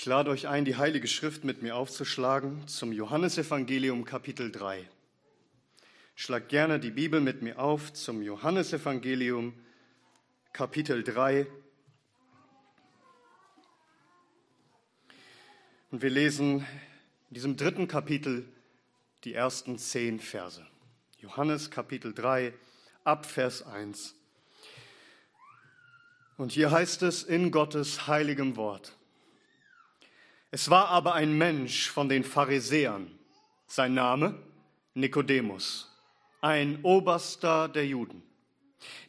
Ich lade euch ein, die Heilige Schrift mit mir aufzuschlagen zum Johannesevangelium Kapitel 3. Schlag gerne die Bibel mit mir auf zum Johannesevangelium Kapitel 3. Und wir lesen in diesem dritten Kapitel die ersten zehn Verse. Johannes Kapitel 3 ab Vers 1. Und hier heißt es in Gottes heiligem Wort. Es war aber ein Mensch von den Pharisäern, sein Name Nikodemus, ein Oberster der Juden.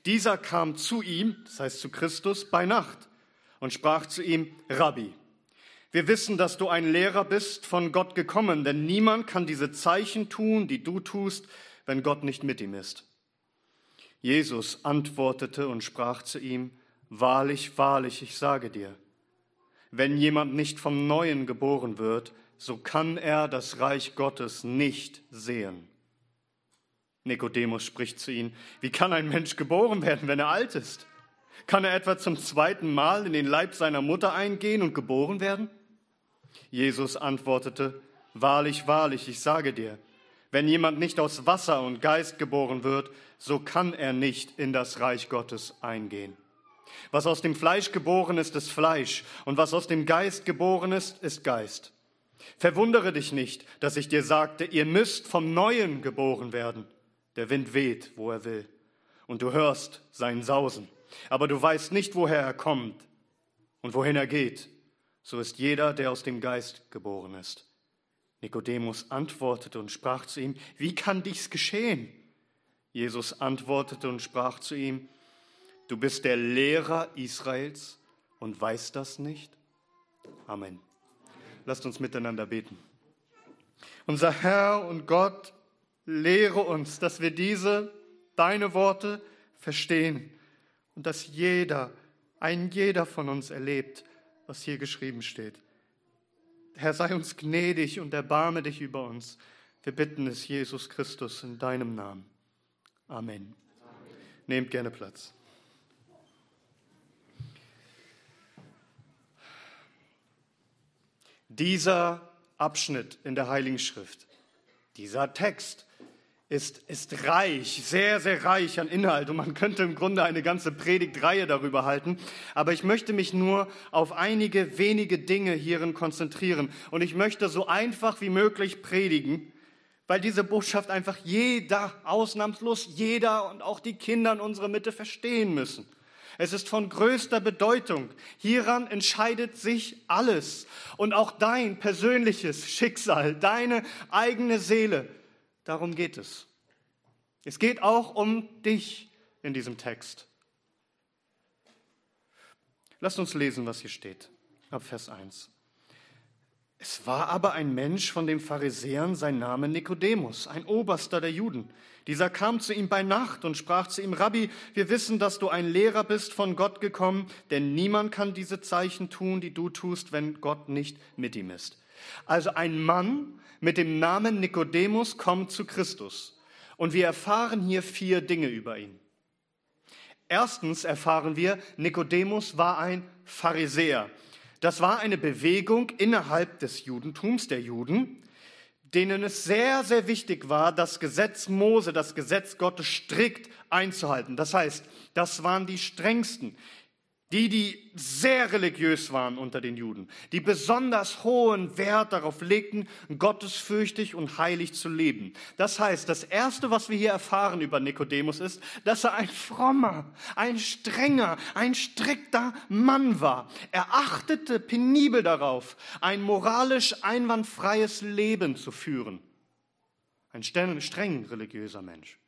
Dieser kam zu ihm, das heißt zu Christus, bei Nacht und sprach zu ihm, Rabbi, wir wissen, dass du ein Lehrer bist, von Gott gekommen, denn niemand kann diese Zeichen tun, die du tust, wenn Gott nicht mit ihm ist. Jesus antwortete und sprach zu ihm, Wahrlich, wahrlich, ich sage dir, wenn jemand nicht vom Neuen geboren wird, so kann er das Reich Gottes nicht sehen. Nikodemus spricht zu ihm, wie kann ein Mensch geboren werden, wenn er alt ist? Kann er etwa zum zweiten Mal in den Leib seiner Mutter eingehen und geboren werden? Jesus antwortete, Wahrlich, wahrlich, ich sage dir, wenn jemand nicht aus Wasser und Geist geboren wird, so kann er nicht in das Reich Gottes eingehen. Was aus dem Fleisch geboren ist, ist Fleisch, und was aus dem Geist geboren ist, ist Geist. Verwundere dich nicht, dass ich dir sagte, ihr müsst vom Neuen geboren werden. Der Wind weht, wo er will, und du hörst sein Sausen, aber du weißt nicht, woher er kommt und wohin er geht. So ist jeder, der aus dem Geist geboren ist. Nikodemus antwortete und sprach zu ihm, wie kann dies geschehen? Jesus antwortete und sprach zu ihm, Du bist der Lehrer Israels und weißt das nicht? Amen. Lasst uns miteinander beten. Unser Herr und Gott, lehre uns, dass wir diese, deine Worte verstehen und dass jeder, ein jeder von uns erlebt, was hier geschrieben steht. Herr, sei uns gnädig und erbarme dich über uns. Wir bitten es, Jesus Christus, in deinem Namen. Amen. Amen. Nehmt gerne Platz. Dieser Abschnitt in der Heiligen Schrift, dieser Text ist, ist reich, sehr, sehr reich an Inhalt und man könnte im Grunde eine ganze Predigtreihe darüber halten. Aber ich möchte mich nur auf einige wenige Dinge hierin konzentrieren und ich möchte so einfach wie möglich predigen, weil diese Botschaft einfach jeder, ausnahmslos jeder und auch die Kinder in unserer Mitte verstehen müssen. Es ist von größter Bedeutung. Hieran entscheidet sich alles. Und auch dein persönliches Schicksal, deine eigene Seele. Darum geht es. Es geht auch um dich in diesem Text. Lasst uns lesen, was hier steht. Ab Vers 1. Es war aber ein Mensch von den Pharisäern, sein Name Nikodemus, ein Oberster der Juden. Dieser kam zu ihm bei Nacht und sprach zu ihm, Rabbi, wir wissen, dass du ein Lehrer bist von Gott gekommen, denn niemand kann diese Zeichen tun, die du tust, wenn Gott nicht mit ihm ist. Also ein Mann mit dem Namen Nikodemus kommt zu Christus. Und wir erfahren hier vier Dinge über ihn. Erstens erfahren wir, Nikodemus war ein Pharisäer. Das war eine Bewegung innerhalb des Judentums, der Juden, denen es sehr, sehr wichtig war, das Gesetz Mose, das Gesetz Gottes strikt einzuhalten. Das heißt, das waren die strengsten, die, die sehr religiös waren unter den Juden, die besonders hohen Wert darauf legten, gottesfürchtig und heilig zu leben. Das heißt, das Erste, was wir hier erfahren über Nikodemus ist, dass er ein frommer, ein strenger, ein strikter Mann war. Er achtete penibel darauf, ein moralisch einwandfreies Leben zu führen. Ein streng religiöser Mensch.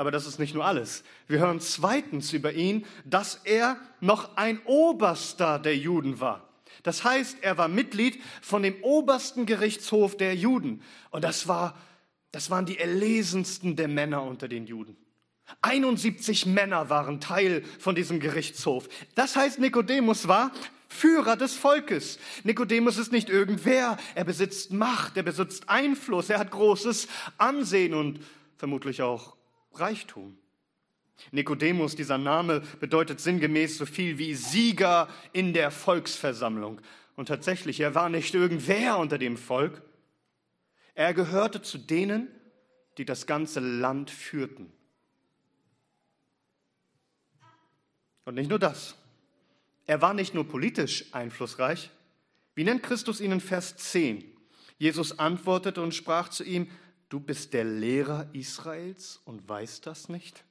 Aber das ist nicht nur alles. Wir hören zweitens über ihn, dass er noch ein Oberster der Juden war. Das heißt, er war Mitglied von dem obersten Gerichtshof der Juden. Und das, war, das waren die erlesensten der Männer unter den Juden. 71 Männer waren Teil von diesem Gerichtshof. Das heißt, Nikodemus war Führer des Volkes. Nikodemus ist nicht irgendwer. Er besitzt Macht, er besitzt Einfluss, er hat großes Ansehen und vermutlich auch Reichtum. Nikodemus, dieser Name bedeutet sinngemäß so viel wie Sieger in der Volksversammlung. Und tatsächlich, er war nicht irgendwer unter dem Volk. Er gehörte zu denen, die das ganze Land führten. Und nicht nur das. Er war nicht nur politisch einflussreich. Wie nennt Christus ihn in Vers 10? Jesus antwortete und sprach zu ihm, du bist der Lehrer Israels und weißt das nicht?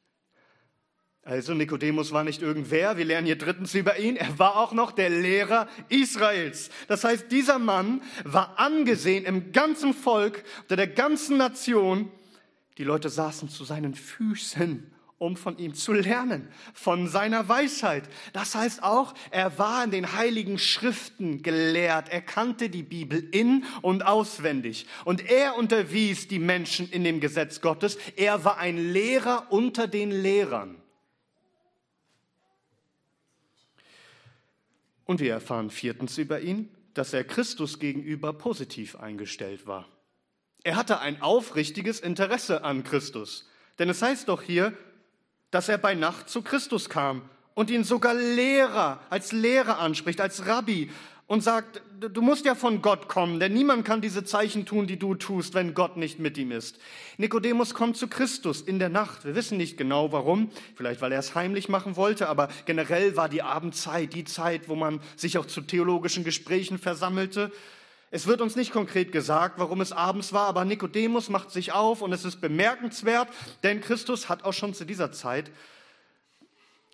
Also Nikodemus war nicht irgendwer, wir lernen hier drittens über ihn, er war auch noch der Lehrer Israels. Das heißt, dieser Mann war angesehen im ganzen Volk, unter der ganzen Nation. Die Leute saßen zu seinen Füßen, um von ihm zu lernen, von seiner Weisheit. Das heißt auch, er war in den heiligen Schriften gelehrt, er kannte die Bibel in und auswendig. Und er unterwies die Menschen in dem Gesetz Gottes, er war ein Lehrer unter den Lehrern. Und wir erfahren viertens über ihn, dass er Christus gegenüber positiv eingestellt war. Er hatte ein aufrichtiges Interesse an Christus. Denn es heißt doch hier, dass er bei Nacht zu Christus kam und ihn sogar Lehrer, als Lehrer anspricht, als Rabbi und sagt, du musst ja von Gott kommen, denn niemand kann diese Zeichen tun, die du tust, wenn Gott nicht mit ihm ist. Nikodemus kommt zu Christus in der Nacht. Wir wissen nicht genau warum, vielleicht weil er es heimlich machen wollte, aber generell war die Abendzeit die Zeit, wo man sich auch zu theologischen Gesprächen versammelte. Es wird uns nicht konkret gesagt, warum es abends war, aber Nikodemus macht sich auf und es ist bemerkenswert, denn Christus hat auch schon zu dieser Zeit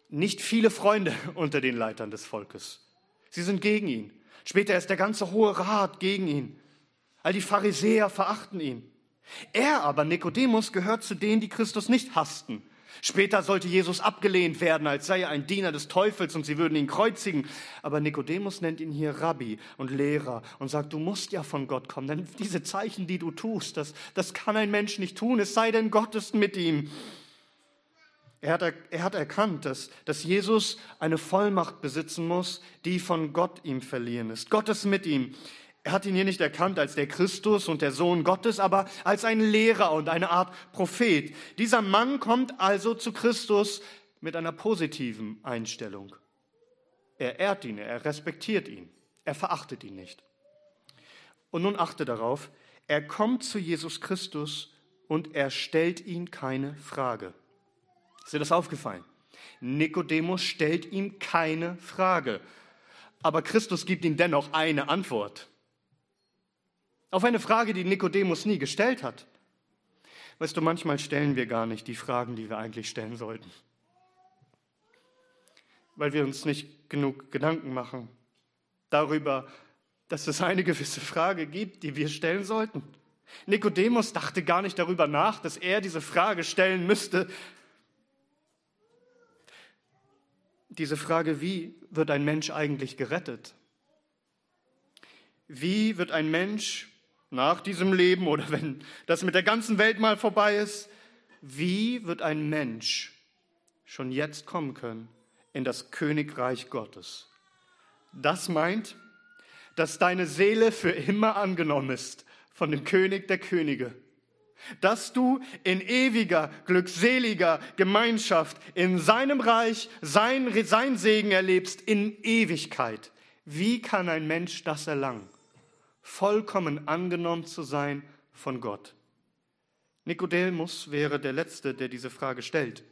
nicht viele Freunde unter den Leitern des Volkes. Sie sind gegen ihn. Später ist der ganze Hohe Rat gegen ihn. All die Pharisäer verachten ihn. Er aber, Nikodemus, gehört zu denen, die Christus nicht hassten. Später sollte Jesus abgelehnt werden, als sei er ein Diener des Teufels und sie würden ihn kreuzigen. Aber Nikodemus nennt ihn hier Rabbi und Lehrer und sagt, du musst ja von Gott kommen, denn diese Zeichen, die du tust, das, das kann ein Mensch nicht tun, es sei denn, Gott ist mit ihm. Er hat, er hat erkannt, dass, dass Jesus eine Vollmacht besitzen muss, die von Gott ihm verliehen ist. Gott ist mit ihm. Er hat ihn hier nicht erkannt als der Christus und der Sohn Gottes, aber als ein Lehrer und eine Art Prophet. Dieser Mann kommt also zu Christus mit einer positiven Einstellung. Er ehrt ihn, er respektiert ihn, er verachtet ihn nicht. Und nun achte darauf, er kommt zu Jesus Christus und er stellt ihn keine Frage. Ist dir das aufgefallen? Nikodemus stellt ihm keine Frage, aber Christus gibt ihm dennoch eine Antwort. Auf eine Frage, die Nikodemus nie gestellt hat. Weißt du, manchmal stellen wir gar nicht die Fragen, die wir eigentlich stellen sollten, weil wir uns nicht genug Gedanken machen darüber, dass es eine gewisse Frage gibt, die wir stellen sollten. Nikodemus dachte gar nicht darüber nach, dass er diese Frage stellen müsste, diese Frage, wie wird ein Mensch eigentlich gerettet? Wie wird ein Mensch nach diesem Leben oder wenn das mit der ganzen Welt mal vorbei ist, wie wird ein Mensch schon jetzt kommen können in das Königreich Gottes? Das meint, dass deine Seele für immer angenommen ist von dem König der Könige dass du in ewiger, glückseliger Gemeinschaft in seinem Reich sein, sein Segen erlebst in Ewigkeit. Wie kann ein Mensch das erlangen? Vollkommen angenommen zu sein von Gott. Nikodemus wäre der Letzte, der diese Frage stellt.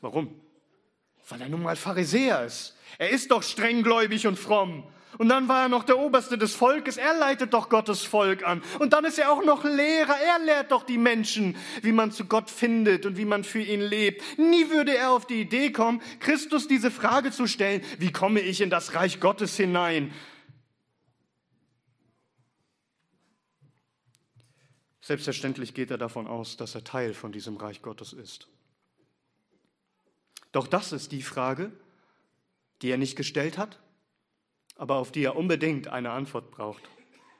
Warum? Weil er nun mal Pharisäer ist. Er ist doch strenggläubig und fromm. Und dann war er noch der Oberste des Volkes. Er leitet doch Gottes Volk an. Und dann ist er auch noch Lehrer. Er lehrt doch die Menschen, wie man zu Gott findet und wie man für ihn lebt. Nie würde er auf die Idee kommen, Christus diese Frage zu stellen, wie komme ich in das Reich Gottes hinein? Selbstverständlich geht er davon aus, dass er Teil von diesem Reich Gottes ist. Doch das ist die Frage, die er nicht gestellt hat aber auf die er unbedingt eine Antwort braucht.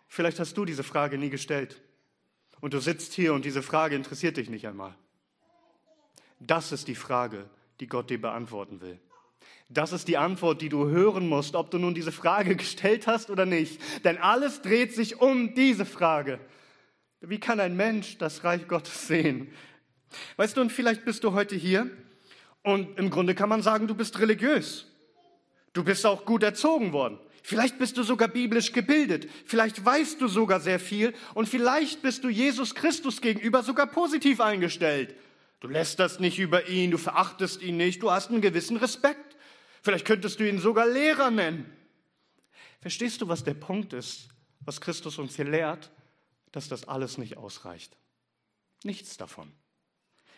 Vielleicht hast du diese Frage nie gestellt und du sitzt hier und diese Frage interessiert dich nicht einmal. Das ist die Frage, die Gott dir beantworten will. Das ist die Antwort, die du hören musst, ob du nun diese Frage gestellt hast oder nicht. Denn alles dreht sich um diese Frage. Wie kann ein Mensch das Reich Gottes sehen? Weißt du, und vielleicht bist du heute hier Und im Grunde kann man sagen, du bist religiös. Du bist auch gut erzogen worden. Vielleicht bist du sogar biblisch gebildet. Vielleicht weißt du sogar sehr viel. Und vielleicht bist du Jesus Christus gegenüber sogar positiv eingestellt. Du lästerst nicht über ihn, du verachtest ihn nicht, du hast einen gewissen Respekt. Vielleicht könntest du ihn sogar Lehrer nennen. Verstehst du, was der Punkt ist, was Christus uns hier lehrt? Dass das alles nicht ausreicht. Nichts davon.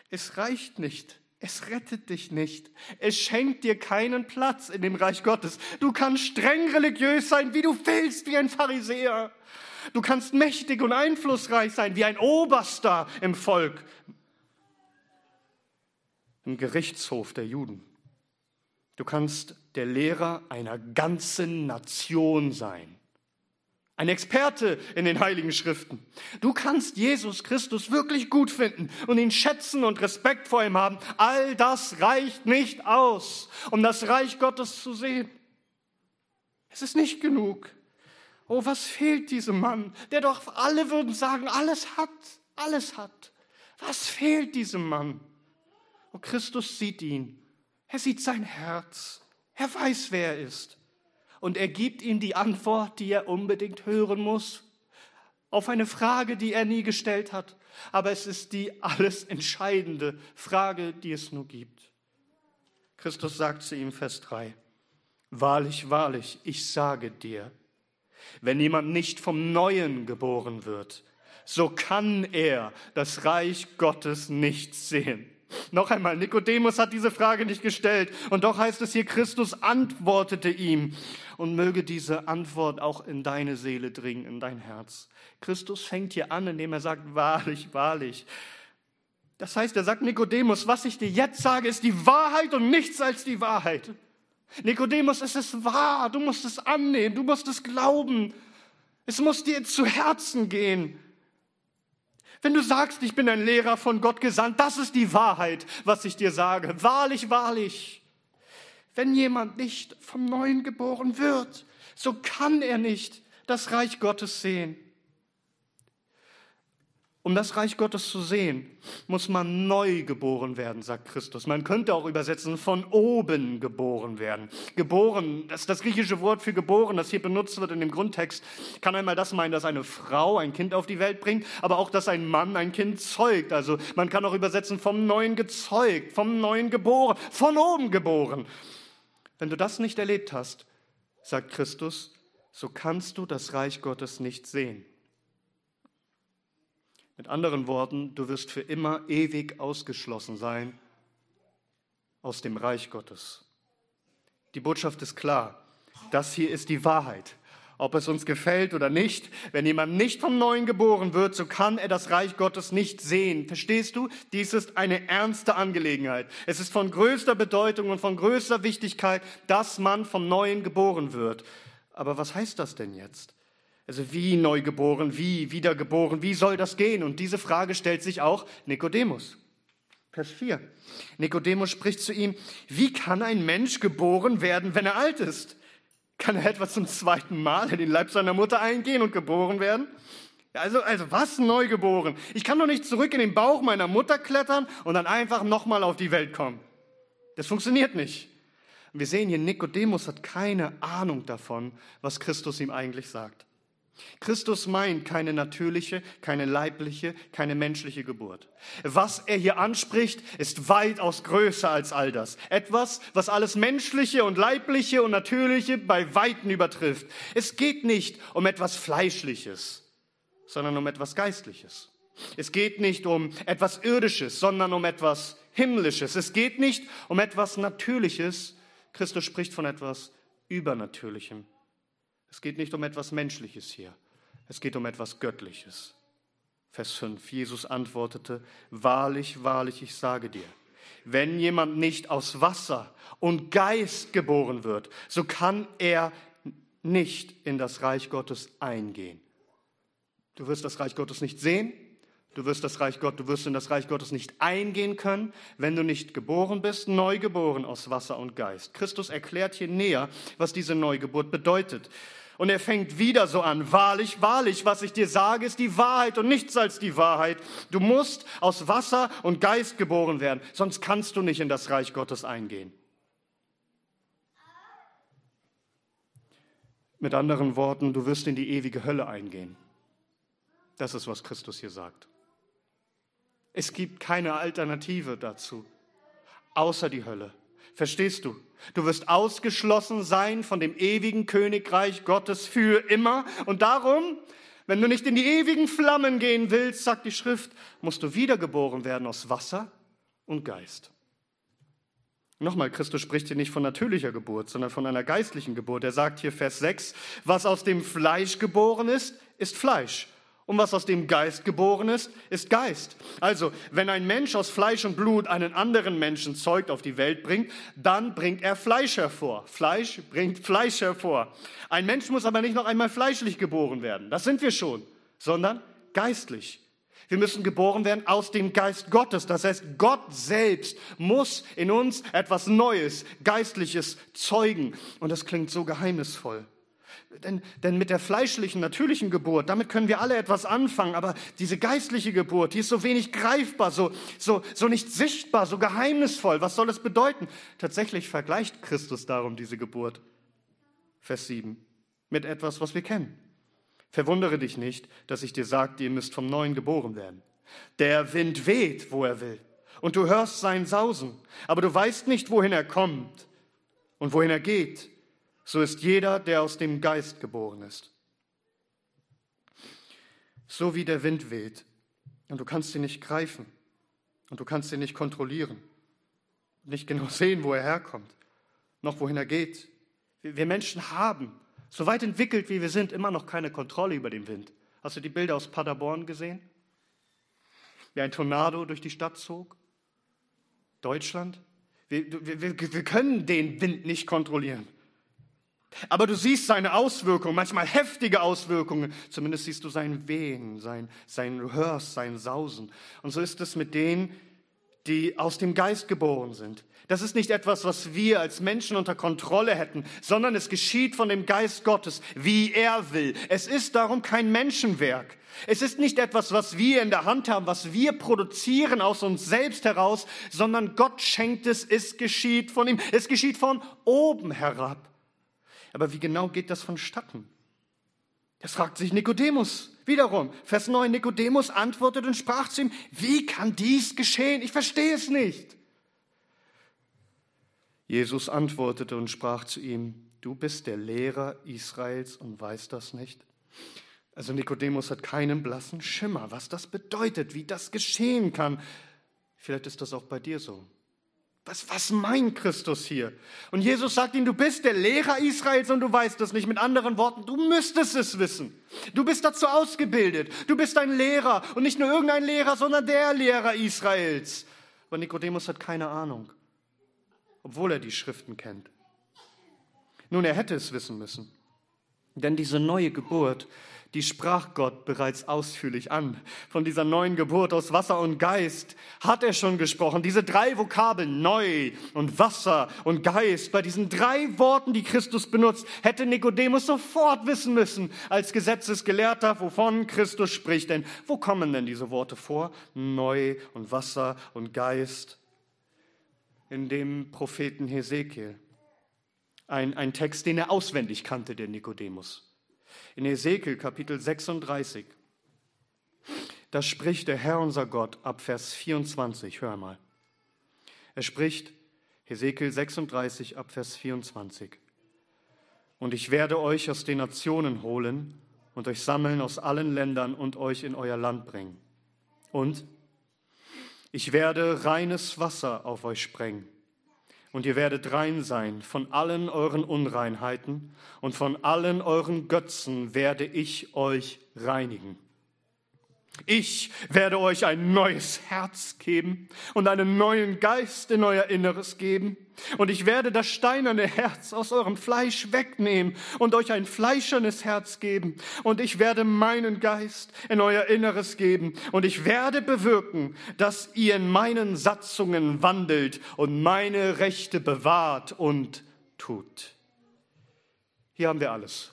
Es reicht nicht. Es rettet dich nicht. Es schenkt dir keinen Platz in dem Reich Gottes. Du kannst streng religiös sein, wie du willst, wie ein Pharisäer. Du kannst mächtig und einflussreich sein, wie ein Oberster im Volk, im Gerichtshof der Juden. Du kannst der Lehrer einer ganzen Nation sein. Ein Experte in den Heiligen Schriften. Du kannst Jesus Christus wirklich gut finden und ihn schätzen und Respekt vor ihm haben. All das reicht nicht aus, um das Reich Gottes zu sehen. Es ist nicht genug. Oh, was fehlt diesem Mann, der doch alle würden sagen, alles hat, alles hat. Was fehlt diesem Mann? Oh, Christus sieht ihn er sieht sein Herz. Er weiß, wer er ist. Und er gibt ihm die Antwort, die er unbedingt hören muss, auf eine Frage, die er nie gestellt hat. Aber es ist die alles entscheidende Frage, die es nur gibt. Christus sagt zu ihm, Vers 3, Wahrlich, wahrlich, ich sage dir, wenn jemand nicht vom Neuen geboren wird, so kann er das Reich Gottes nicht sehen. Noch einmal, Nikodemus hat diese Frage nicht gestellt. Und doch heißt es hier, Christus antwortete ihm. Und möge diese Antwort auch in deine Seele dringen, in dein Herz. Christus fängt hier an, indem er sagt, wahrlich, wahrlich. Das heißt, er sagt Nikodemus, was ich dir jetzt sage, ist die Wahrheit und nichts als die Wahrheit. Nikodemus, es ist wahr, du musst es annehmen, du musst es glauben. Es muss dir zu Herzen gehen. Wenn du sagst, ich bin ein Lehrer von Gott gesandt, das ist die Wahrheit, was ich dir sage. Wahrlich, wahrlich. Wenn jemand nicht vom Neuen geboren wird, so kann er nicht das Reich Gottes sehen. Um das Reich Gottes zu sehen, muss man neu geboren werden, sagt Christus. Man könnte auch übersetzen, von oben geboren werden. Geboren, das das griechische Wort für geboren, das hier benutzt wird in dem Grundtext, kann einmal das meinen, dass eine Frau ein Kind auf die Welt bringt, aber auch, dass ein Mann ein Kind zeugt. Also man kann auch übersetzen, vom Neuen gezeugt, vom Neuen geboren, von oben geboren. Wenn du das nicht erlebt hast, sagt Christus, so kannst du das Reich Gottes nicht sehen. Mit anderen Worten, du wirst für immer ewig ausgeschlossen sein aus dem Reich Gottes. Die Botschaft ist klar. Das hier ist die Wahrheit. Ob es uns gefällt oder nicht, wenn jemand nicht vom Neuen geboren wird, so kann er das Reich Gottes nicht sehen. Verstehst du? Dies ist eine ernste Angelegenheit. Es ist von größter Bedeutung und von größter Wichtigkeit, dass man vom Neuen geboren wird. Aber was heißt das denn jetzt? Also wie neugeboren, wie wiedergeboren, wie soll das gehen? Und diese Frage stellt sich auch Nikodemus. Vers 4. Nikodemus spricht zu ihm, wie kann ein Mensch geboren werden, wenn er alt ist? Kann er etwa zum zweiten Mal in den Leib seiner Mutter eingehen und geboren werden? Also, also was neugeboren? Ich kann doch nicht zurück in den Bauch meiner Mutter klettern und dann einfach nochmal auf die Welt kommen. Das funktioniert nicht. wir sehen hier, Nikodemus hat keine Ahnung davon, was Christus ihm eigentlich sagt. Christus meint keine natürliche, keine leibliche, keine menschliche Geburt. Was er hier anspricht, ist weitaus größer als all das. Etwas, was alles menschliche und leibliche und natürliche bei Weitem übertrifft. Es geht nicht um etwas Fleischliches, sondern um etwas Geistliches. Es geht nicht um etwas Irdisches, sondern um etwas Himmlisches. Es geht nicht um etwas Natürliches. Christus spricht von etwas Übernatürlichem. Es geht nicht um etwas Menschliches hier, es geht um etwas Göttliches. Vers 5. Jesus antwortete, Wahrlich, wahrlich, ich sage dir, wenn jemand nicht aus Wasser und Geist geboren wird, so kann er nicht in das Reich Gottes eingehen. Du wirst das Reich Gottes nicht sehen, du wirst das Reich Gott, du wirst in das Reich Gottes nicht eingehen können, wenn du nicht geboren bist, neu geboren aus Wasser und Geist. Christus erklärt hier näher, was diese Neugeburt bedeutet. Und er fängt wieder so an. Wahrlich, wahrlich, was ich dir sage, ist die Wahrheit und nichts als die Wahrheit. Du musst aus Wasser und Geist geboren werden, sonst kannst du nicht in das Reich Gottes eingehen. Mit anderen Worten, du wirst in die ewige Hölle eingehen. Das ist, was Christus hier sagt. Es gibt keine Alternative dazu, außer die Hölle. Verstehst du? Du wirst ausgeschlossen sein von dem ewigen Königreich Gottes für immer. Und darum, wenn du nicht in die ewigen Flammen gehen willst, sagt die Schrift, musst du wiedergeboren werden aus Wasser und Geist. Nochmal, Christus spricht hier nicht von natürlicher Geburt, sondern von einer geistlichen Geburt. Er sagt hier Vers 6, was aus dem Fleisch geboren ist, ist Fleisch. Und was aus dem Geist geboren ist, ist Geist. Also, wenn ein Mensch aus Fleisch und Blut einen anderen Menschen zeugt, auf die Welt bringt, dann bringt er Fleisch hervor. Fleisch bringt Fleisch hervor. Ein Mensch muss aber nicht noch einmal fleischlich geboren werden. Das sind wir schon, sondern geistlich. Wir müssen geboren werden aus dem Geist Gottes. Das heißt, Gott selbst muss in uns etwas Neues, Geistliches zeugen. Und das klingt so geheimnisvoll. Denn, denn mit der fleischlichen, natürlichen Geburt, damit können wir alle etwas anfangen, aber diese geistliche Geburt, die ist so wenig greifbar, so, so, so nicht sichtbar, so geheimnisvoll. Was soll es bedeuten? Tatsächlich vergleicht Christus darum diese Geburt, Vers 7, mit etwas, was wir kennen. Verwundere dich nicht, dass ich dir sagte, ihr müsst vom Neuen geboren werden. Der Wind weht, wo er will, und du hörst sein Sausen, aber du weißt nicht, wohin er kommt und wohin er geht so ist jeder, der aus dem Geist geboren ist. So wie der Wind weht und du kannst ihn nicht greifen und du kannst ihn nicht kontrollieren, nicht genau sehen, wo er herkommt, noch wohin er geht. Wir Menschen haben, so weit entwickelt wie wir sind, immer noch keine Kontrolle über den Wind. Hast du die Bilder aus Paderborn gesehen? Wie ein Tornado durch die Stadt zog? Deutschland? Wir, wir, wir können den Wind nicht kontrollieren. Aber du siehst seine Auswirkungen, manchmal heftige Auswirkungen. Zumindest siehst du sein Wehen, sein, sein, du hörst sein Sausen. Und so ist es mit denen, die aus dem Geist geboren sind. Das ist nicht etwas, was wir als Menschen unter Kontrolle hätten, sondern es geschieht von dem Geist Gottes, wie er will. Es ist darum kein Menschenwerk. Es ist nicht etwas, was wir in der Hand haben, was wir produzieren aus uns selbst heraus, sondern Gott schenkt es, es geschieht von ihm, es geschieht von oben herab. Aber wie genau geht das vonstatten? Das fragt sich Nikodemus wiederum. Vers 9, Nikodemus antwortet und sprach zu ihm, wie kann dies geschehen? Ich verstehe es nicht. Jesus antwortete und sprach zu ihm, du bist der Lehrer Israels und weißt das nicht? Also Nikodemus hat keinen blassen Schimmer, was das bedeutet, wie das geschehen kann. Vielleicht ist das auch bei dir so. Was, was meint Christus hier? Und Jesus sagt ihm, du bist der Lehrer Israels und du weißt es nicht. Mit anderen Worten, du müsstest es wissen. Du bist dazu ausgebildet. Du bist ein Lehrer und nicht nur irgendein Lehrer, sondern der Lehrer Israels. Aber Nikodemus hat keine Ahnung, obwohl er die Schriften kennt. Nun, er hätte es wissen müssen. Denn diese neue Geburt, die sprach Gott bereits ausführlich an. Von dieser neuen Geburt aus Wasser und Geist hat er schon gesprochen. Diese drei Vokabeln, neu und Wasser und Geist, bei diesen drei Worten, die Christus benutzt, hätte Nikodemus sofort wissen müssen, als Gesetzesgelehrter, wovon Christus spricht. Denn wo kommen denn diese Worte vor? Neu und Wasser und Geist. In dem Propheten Hesekiel. Ein, ein Text, den er auswendig kannte, der Nikodemus in Ezekiel Kapitel 36. Da spricht der Herr unser Gott ab Vers 24, hör mal. Er spricht, Ezekiel 36 ab Vers 24. Und ich werde euch aus den Nationen holen und euch sammeln aus allen Ländern und euch in euer Land bringen. Und ich werde reines Wasser auf euch sprengen und ihr werdet rein sein von allen euren Unreinheiten und von allen euren Götzen werde ich euch reinigen. Ich werde euch ein neues Herz geben und einen neuen Geist in euer Inneres geben. Und ich werde das steinerne Herz aus eurem Fleisch wegnehmen und euch ein fleischernes Herz geben. Und ich werde meinen Geist in euer Inneres geben. Und ich werde bewirken, dass ihr in meinen Satzungen wandelt und meine Rechte bewahrt und tut. Hier haben wir alles.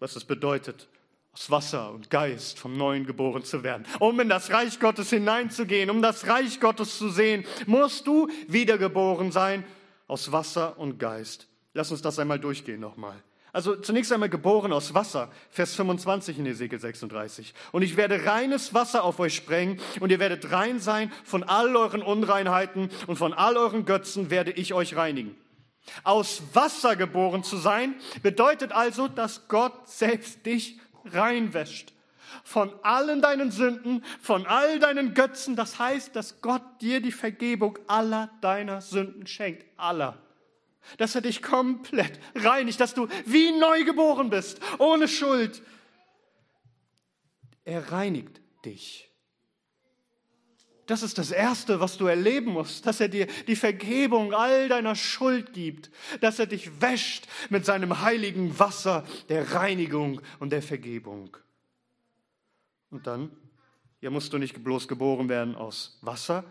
was es bedeutet, aus Wasser und Geist vom Neuen geboren zu werden. Um in das Reich Gottes hineinzugehen, um das Reich Gottes zu sehen, musst du wiedergeboren sein aus Wasser und Geist. Lass uns das einmal durchgehen nochmal. Also zunächst einmal geboren aus Wasser, Vers 25 in Ezekiel 36. Und ich werde reines Wasser auf euch sprengen und ihr werdet rein sein von all euren Unreinheiten und von all euren Götzen werde ich euch reinigen. Aus Wasser geboren zu sein bedeutet also, dass Gott selbst dich reinwäscht. Von allen deinen Sünden, von all deinen Götzen. Das heißt, dass Gott dir die Vergebung aller deiner Sünden schenkt. Aller dass er dich komplett reinigt, dass du wie neu geboren bist, ohne Schuld. Er reinigt dich. Das ist das Erste, was du erleben musst, dass er dir die Vergebung all deiner Schuld gibt, dass er dich wäscht mit seinem heiligen Wasser der Reinigung und der Vergebung. Und dann, hier musst du nicht bloß geboren werden aus Wasser,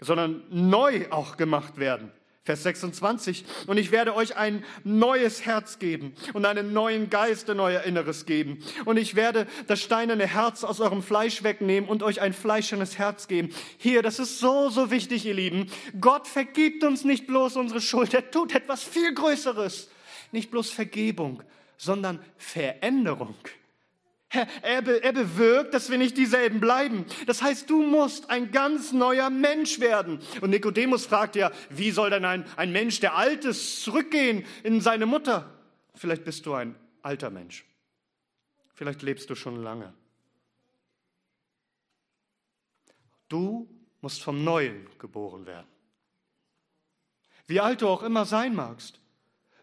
sondern neu auch gemacht werden. Vers 26. Und ich werde euch ein neues Herz geben und einen neuen Geist in euer Inneres geben. Und ich werde das steinerne Herz aus eurem Fleisch wegnehmen und euch ein fleischernes Herz geben. Hier, das ist so, so wichtig, ihr Lieben. Gott vergibt uns nicht bloß unsere Schuld. Er tut etwas viel Größeres. Nicht bloß Vergebung, sondern Veränderung. Er, er bewirkt, dass wir nicht dieselben bleiben. Das heißt, du musst ein ganz neuer Mensch werden. Und Nikodemus fragt ja, wie soll denn ein, ein Mensch, der alt ist, zurückgehen in seine Mutter? Vielleicht bist du ein alter Mensch. Vielleicht lebst du schon lange. Du musst vom Neuen geboren werden. Wie alt du auch immer sein magst.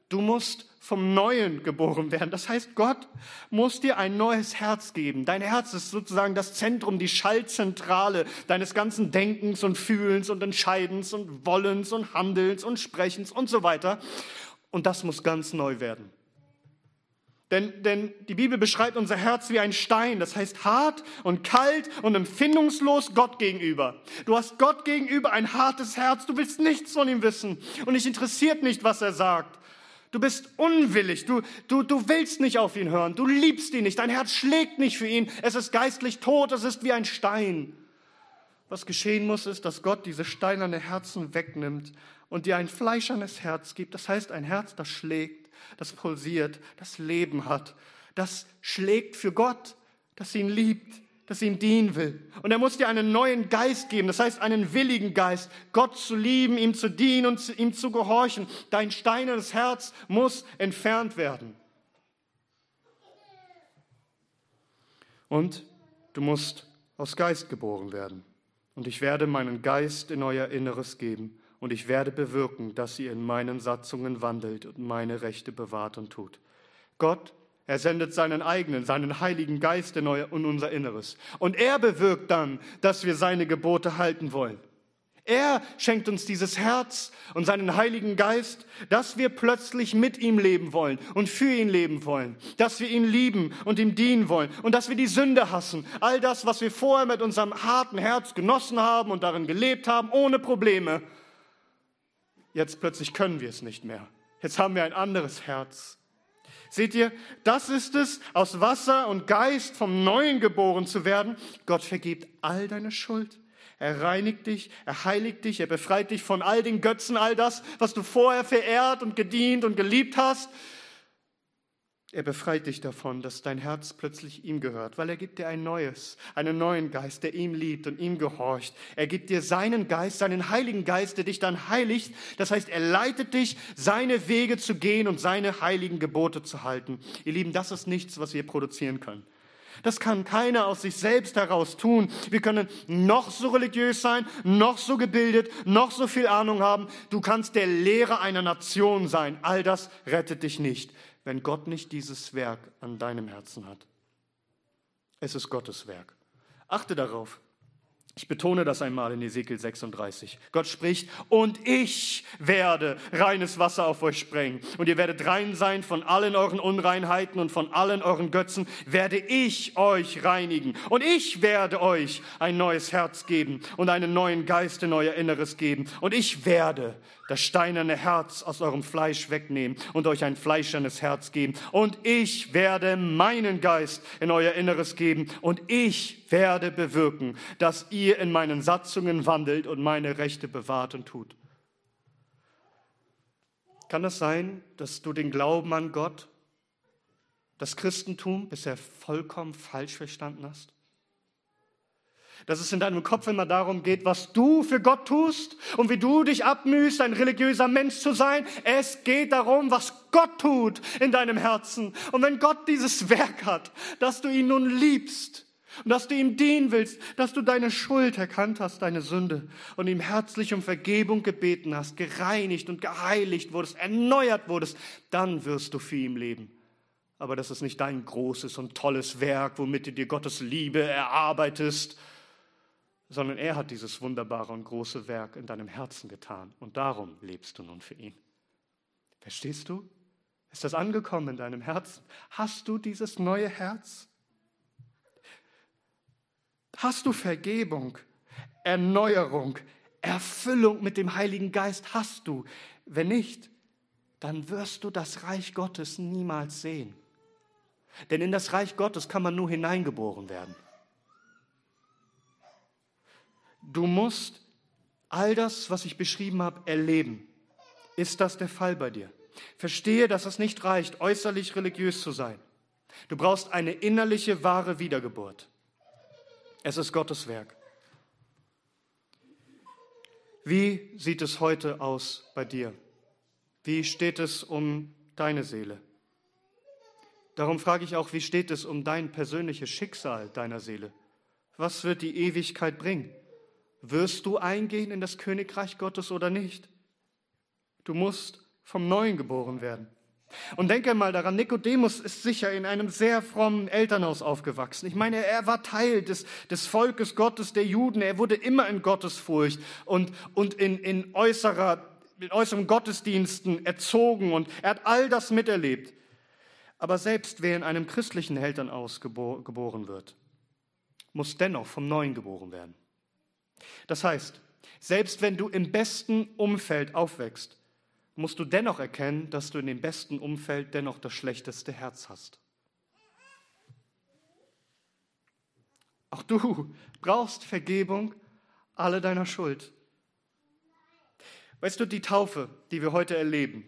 Du musst vom Neuen geboren werden. Das heißt, Gott muss dir ein neues Herz geben. Dein Herz ist sozusagen das Zentrum, die Schaltzentrale deines ganzen Denkens und Fühlens und Entscheidens und Wollens und Handelns und Sprechens und so weiter. Und das muss ganz neu werden. Denn, denn die Bibel beschreibt unser Herz wie ein Stein, das heißt hart und kalt und empfindungslos Gott gegenüber. Du hast Gott gegenüber ein hartes Herz, du willst nichts von ihm wissen und dich interessiert nicht, was er sagt. Du bist unwillig, du, du, du willst nicht auf ihn hören, du liebst ihn nicht, dein Herz schlägt nicht für ihn, es ist geistlich tot, es ist wie ein Stein. Was geschehen muss, ist, dass Gott diese steinerne Herzen wegnimmt und dir ein fleischernes Herz gibt. Das heißt, ein Herz, das schlägt, das pulsiert, das Leben hat, das schlägt für Gott, das ihn liebt, das ihm dienen will. Und er muss dir einen neuen Geist geben, das heißt einen willigen Geist, Gott zu lieben, ihm zu dienen und ihm zu gehorchen. Dein steinernes Herz muss entfernt werden. Und du musst aus Geist geboren werden. Und ich werde meinen Geist in euer Inneres geben. Und ich werde bewirken, dass ihr in meinen Satzungen wandelt und meine Rechte bewahrt und tut. Gott er sendet seinen eigenen, seinen Heiligen Geist in, unser Inneres. Und er bewirkt dann, dass wir seine Gebote halten wollen. Er schenkt uns dieses Herz und seinen Heiligen Geist, dass wir plötzlich mit ihm leben wollen und für ihn leben wollen, dass wir ihn lieben und ihm dienen wollen und dass wir die Sünde hassen. All das, was wir vorher mit unserem harten Herz genossen haben und darin gelebt haben, ohne Probleme. Jetzt plötzlich können wir es nicht mehr. Jetzt haben wir ein anderes Herz. Seht ihr, das ist es, aus Wasser und Geist vom Neuen geboren zu werden. Gott vergibt all deine Schuld. Er reinigt dich, er heiligt dich, er befreit dich von all den Götzen, all das, was du vorher verehrt und gedient und geliebt hast. Er befreit dich davon, dass dein Herz plötzlich ihm gehört, weil er gibt dir ein neues, einen neuen Geist, der ihm liebt und ihm gehorcht. Er gibt dir seinen Geist, seinen Heiligen Geist, der dich dann heiligt. Das heißt, er leitet dich, seine Wege zu gehen und seine heiligen Gebote zu halten. Ihr Lieben, das ist nichts, was wir produzieren können. Das kann keiner aus sich selbst heraus tun. Wir können noch so religiös sein, noch so gebildet, noch so viel Ahnung haben. Du kannst der Lehrer einer Nation sein. All das rettet dich nicht wenn Gott nicht dieses Werk an deinem Herzen hat. Es ist Gottes Werk. Achte darauf. Ich betone das einmal in Ezekiel 36. Gott spricht, und ich werde reines Wasser auf euch sprengen. Und ihr werdet rein sein von allen euren Unreinheiten und von allen euren Götzen, werde ich euch reinigen. Und ich werde euch ein neues Herz geben und einen neuen Geist in euer Inneres geben. Und ich werde das steinerne Herz aus eurem Fleisch wegnehmen und euch ein fleischernes Herz geben. Und ich werde meinen Geist in euer Inneres geben und ich werde bewirken, dass ihr in meinen Satzungen wandelt und meine Rechte bewahrt und tut. Kann es das sein, dass du den Glauben an Gott, das Christentum bisher vollkommen falsch verstanden hast? Dass es in deinem Kopf immer darum geht, was du für Gott tust und wie du dich abmühst, ein religiöser Mensch zu sein. Es geht darum, was Gott tut in deinem Herzen. Und wenn Gott dieses Werk hat, dass du ihn nun liebst und dass du ihm dienen willst, dass du deine Schuld erkannt hast, deine Sünde und ihm herzlich um Vergebung gebeten hast, gereinigt und geheiligt wurdest, erneuert wurdest, dann wirst du für ihn leben. Aber das ist nicht dein großes und tolles Werk, womit du dir Gottes Liebe erarbeitest, sondern er hat dieses wunderbare und große Werk in deinem Herzen getan und darum lebst du nun für ihn. Verstehst du? Ist das angekommen in deinem Herzen? Hast du dieses neue Herz? Hast du Vergebung, Erneuerung, Erfüllung mit dem Heiligen Geist? Hast du? Wenn nicht, dann wirst du das Reich Gottes niemals sehen. Denn in das Reich Gottes kann man nur hineingeboren werden. Du musst all das, was ich beschrieben habe, erleben. Ist das der Fall bei dir? Verstehe, dass es nicht reicht, äußerlich religiös zu sein. Du brauchst eine innerliche, wahre Wiedergeburt. Es ist Gottes Werk. Wie sieht es heute aus bei dir? Wie steht es um deine Seele? Darum frage ich auch, wie steht es um dein persönliches Schicksal deiner Seele? Was wird die Ewigkeit bringen? Wirst du eingehen in das Königreich Gottes oder nicht? Du musst vom Neuen geboren werden. Und denke mal daran, Nikodemus ist sicher in einem sehr frommen Elternhaus aufgewachsen. Ich meine, er war Teil des, des Volkes Gottes, der Juden. Er wurde immer in Gottesfurcht und, und in, in, äußerer, in äußeren Gottesdiensten erzogen und er hat all das miterlebt. Aber selbst wer in einem christlichen Elternhaus geboren wird, muss dennoch vom Neuen geboren werden. Das heißt, selbst wenn du im besten Umfeld aufwächst, musst du dennoch erkennen, dass du in dem besten Umfeld dennoch das schlechteste Herz hast. Auch du brauchst Vergebung alle deiner Schuld. Weißt du, die Taufe, die wir heute erleben,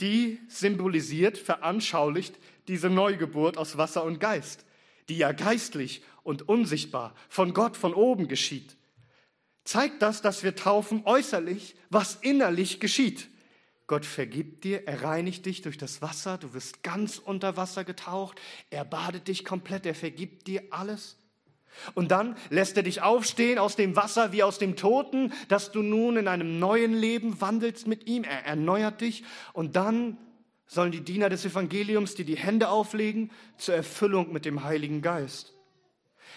die symbolisiert, veranschaulicht diese Neugeburt aus Wasser und Geist, die ja geistlich und unsichtbar von Gott von oben geschieht, zeigt das, dass wir taufen äußerlich, was innerlich geschieht. Gott vergibt dir, er reinigt dich durch das Wasser, du wirst ganz unter Wasser getaucht, er badet dich komplett, er vergibt dir alles. Und dann lässt er dich aufstehen aus dem Wasser wie aus dem Toten, dass du nun in einem neuen Leben wandelst mit ihm, er erneuert dich und dann sollen die Diener des Evangeliums dir die Hände auflegen zur Erfüllung mit dem Heiligen Geist.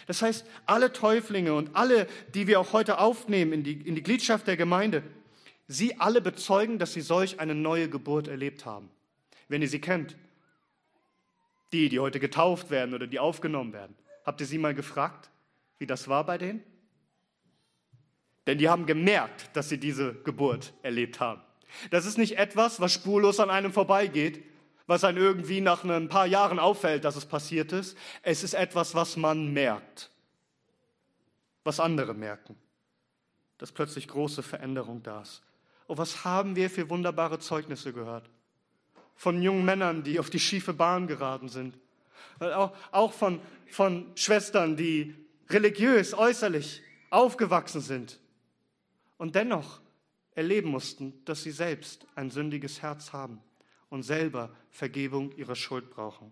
Das heißt, alle Täuflinge und alle, die wir auch heute aufnehmen in die, in die Gliedschaft der Gemeinde, sie alle bezeugen, dass sie solch eine neue Geburt erlebt haben. Wenn ihr sie kennt, die, die heute getauft werden oder die aufgenommen werden, habt ihr sie mal gefragt, wie das war bei denen? Denn die haben gemerkt, dass sie diese Geburt erlebt haben. Das ist nicht etwas, was spurlos an einem vorbeigeht, was einem irgendwie nach ein paar Jahren auffällt, dass es passiert ist. Es ist etwas, was man merkt, was andere merken, dass plötzlich große Veränderung da ist. Oh, was haben wir für wunderbare Zeugnisse gehört? Von jungen Männern, die auf die schiefe Bahn geraten sind. Auch von, von Schwestern, die religiös, äußerlich aufgewachsen sind und dennoch erleben mussten, dass sie selbst ein sündiges Herz haben und selber Vergebung ihrer Schuld brauchen.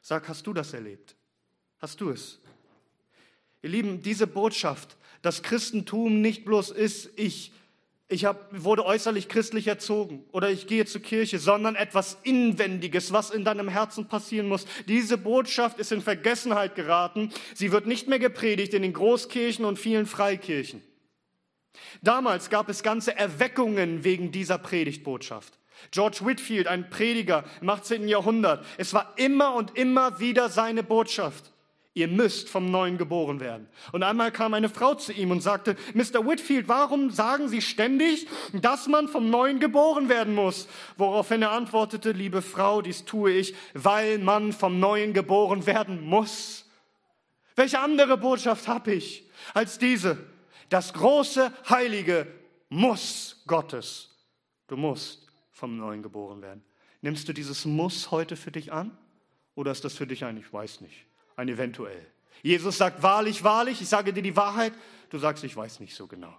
Sag, hast du das erlebt? Hast du es? Ihr Lieben, diese Botschaft, dass Christentum nicht bloß ist, ich, ich hab, wurde äußerlich christlich erzogen oder ich gehe zur Kirche, sondern etwas Inwendiges, was in deinem Herzen passieren muss. Diese Botschaft ist in Vergessenheit geraten. Sie wird nicht mehr gepredigt in den Großkirchen und vielen Freikirchen. Damals gab es ganze Erweckungen wegen dieser Predigtbotschaft. George Whitfield, ein Prediger im 18. Jahrhundert. Es war immer und immer wieder seine Botschaft. Ihr müsst vom Neuen geboren werden. Und einmal kam eine Frau zu ihm und sagte, Mr. Whitfield, warum sagen Sie ständig, dass man vom Neuen geboren werden muss? Woraufhin er antwortete, liebe Frau, dies tue ich, weil man vom Neuen geboren werden muss. Welche andere Botschaft habe ich als diese? Das große, heilige Muss Gottes. Du musst vom Neuen geboren werden. Nimmst du dieses Muss heute für dich an? Oder ist das für dich ein, ich weiß nicht? ein eventuell. Jesus sagt, wahrlich, wahrlich, ich sage dir die Wahrheit. Du sagst, ich weiß nicht so genau.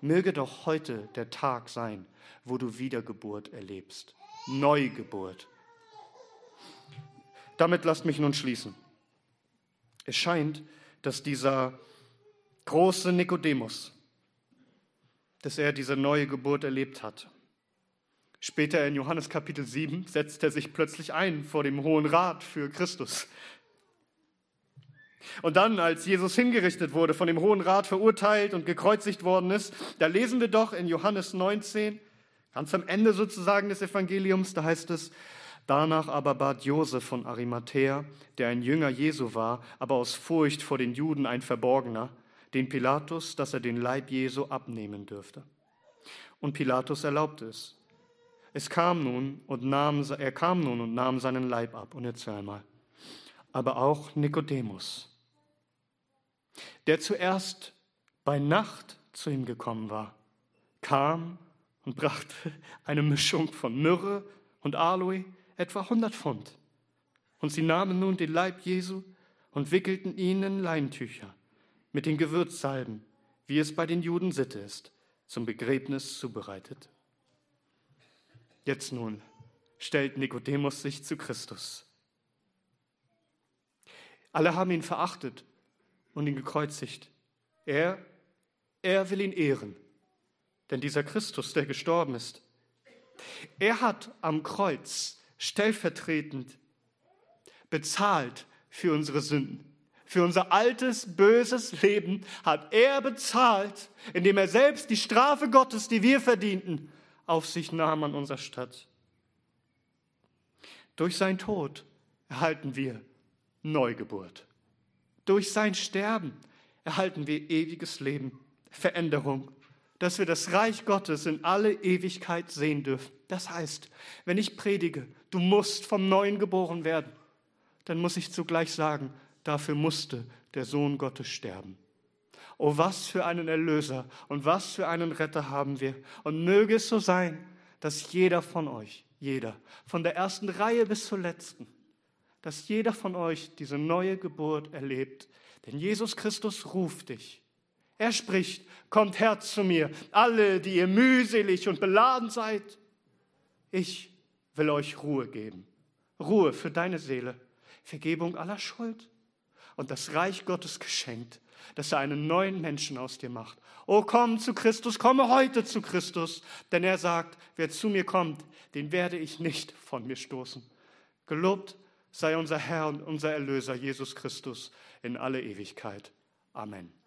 Möge doch heute der Tag sein, wo du Wiedergeburt erlebst. Neugeburt. Damit lasst mich nun schließen. Es scheint, dass dieser große Nikodemus, dass er diese neue Geburt erlebt hat. Später in Johannes Kapitel 7 setzt er sich plötzlich ein vor dem Hohen Rat für Christus. Und dann, als Jesus hingerichtet wurde, von dem Hohen Rat verurteilt und gekreuzigt worden ist, da lesen wir doch in Johannes 19, ganz am Ende sozusagen des Evangeliums, da heißt es, Danach aber bat Josef von Arimathea, der ein Jünger Jesu war, aber aus Furcht vor den Juden ein Verborgener, den Pilatus, dass er den Leib Jesu abnehmen dürfte. Und Pilatus erlaubte es. Es kam nun und nahm, er kam nun und nahm seinen Leib ab. Und jetzt einmal. Aber auch Nikodemus, der zuerst bei Nacht zu ihm gekommen war, kam und brachte eine Mischung von Myrrhe und Aloe, etwa 100 Pfund. Und sie nahmen nun den Leib Jesu und wickelten ihn in Leintücher mit den Gewürzsalben, wie es bei den Juden Sitte ist, zum Begräbnis zubereitet. Jetzt nun stellt Nikodemus sich zu Christus. Alle haben ihn verachtet und ihn gekreuzigt. Er, er will ihn ehren. Denn dieser Christus, der gestorben ist, er hat am Kreuz stellvertretend bezahlt für unsere Sünden. Für unser altes, böses Leben hat er bezahlt, indem er selbst die Strafe Gottes, die wir verdienten, auf sich nahm an unserer Stadt. Durch sein Tod erhalten wir Neugeburt. Durch sein Sterben erhalten wir ewiges Leben, Veränderung, dass wir das Reich Gottes in alle Ewigkeit sehen dürfen. Das heißt, wenn ich predige, du musst vom Neuen geboren werden, dann muss ich zugleich sagen, dafür musste der Sohn Gottes sterben. Oh, was für einen Erlöser und was für einen Retter haben wir. Und möge es so sein, dass jeder von euch, jeder, von der ersten Reihe bis zur letzten, dass jeder von euch diese neue Geburt erlebt. Denn Jesus Christus ruft dich. Er spricht, kommt her zu mir, alle, die ihr mühselig und beladen seid. Ich will euch Ruhe geben. Ruhe für deine Seele, Vergebung aller Schuld und das Reich Gottes geschenkt, dass er einen neuen Menschen aus dir macht. Oh, komm zu Christus, komme heute zu Christus, denn er sagt, wer zu mir kommt, den werde ich nicht von mir stoßen. Gelobt sei unser Herr und unser Erlöser Jesus Christus in alle Ewigkeit. Amen.